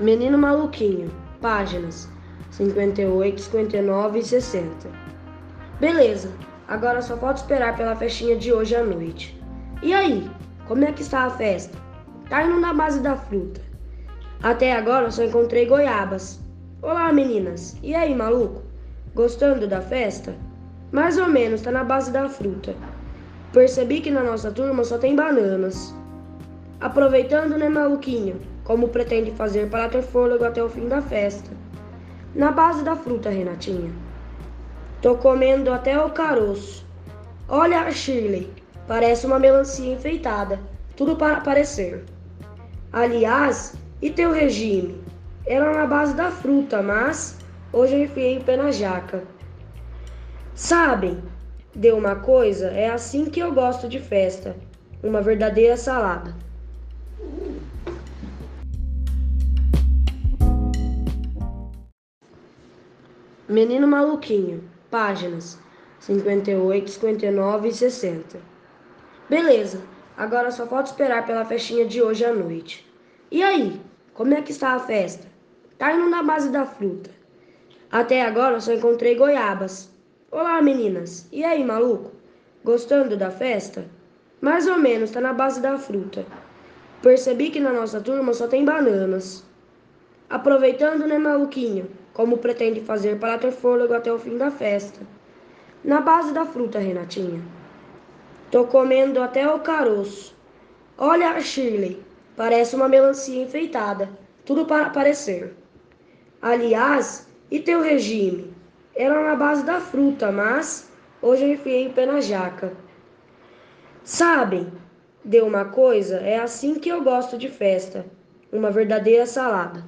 Menino Maluquinho, páginas 58, 59 e 60. Beleza, agora só falta esperar pela festinha de hoje à noite. E aí, como é que está a festa? Tá indo na base da fruta. Até agora só encontrei goiabas. Olá meninas, e aí maluco? Gostando da festa? Mais ou menos, tá na base da fruta. Percebi que na nossa turma só tem bananas. Aproveitando, né, maluquinho? Como pretende fazer para ter fôlego até o fim da festa? Na base da fruta, Renatinha. Tô comendo até o caroço. Olha a Shirley, parece uma melancia enfeitada. Tudo para parecer. Aliás, e teu regime? Era na base da fruta, mas hoje eu enfiei o pé na jaca. Sabem, deu uma coisa, é assim que eu gosto de festa. Uma verdadeira salada. Menino Maluquinho, páginas 58, 59 e 60. Beleza, agora só falta esperar pela festinha de hoje à noite. E aí, como é que está a festa? Tá indo na base da fruta. Até agora só encontrei goiabas. Olá meninas, e aí maluco? Gostando da festa? Mais ou menos, tá na base da fruta. Percebi que na nossa turma só tem bananas. Aproveitando, né, maluquinho? Como pretende fazer para ter fôlego até o fim da festa? Na base da fruta, Renatinha. Tô comendo até o caroço. Olha a Shirley, parece uma melancia enfeitada. Tudo para parecer. Aliás, e teu regime? Era na base da fruta, mas hoje eu enfiei o pé na jaca. Sabem, deu uma coisa, é assim que eu gosto de festa. Uma verdadeira salada.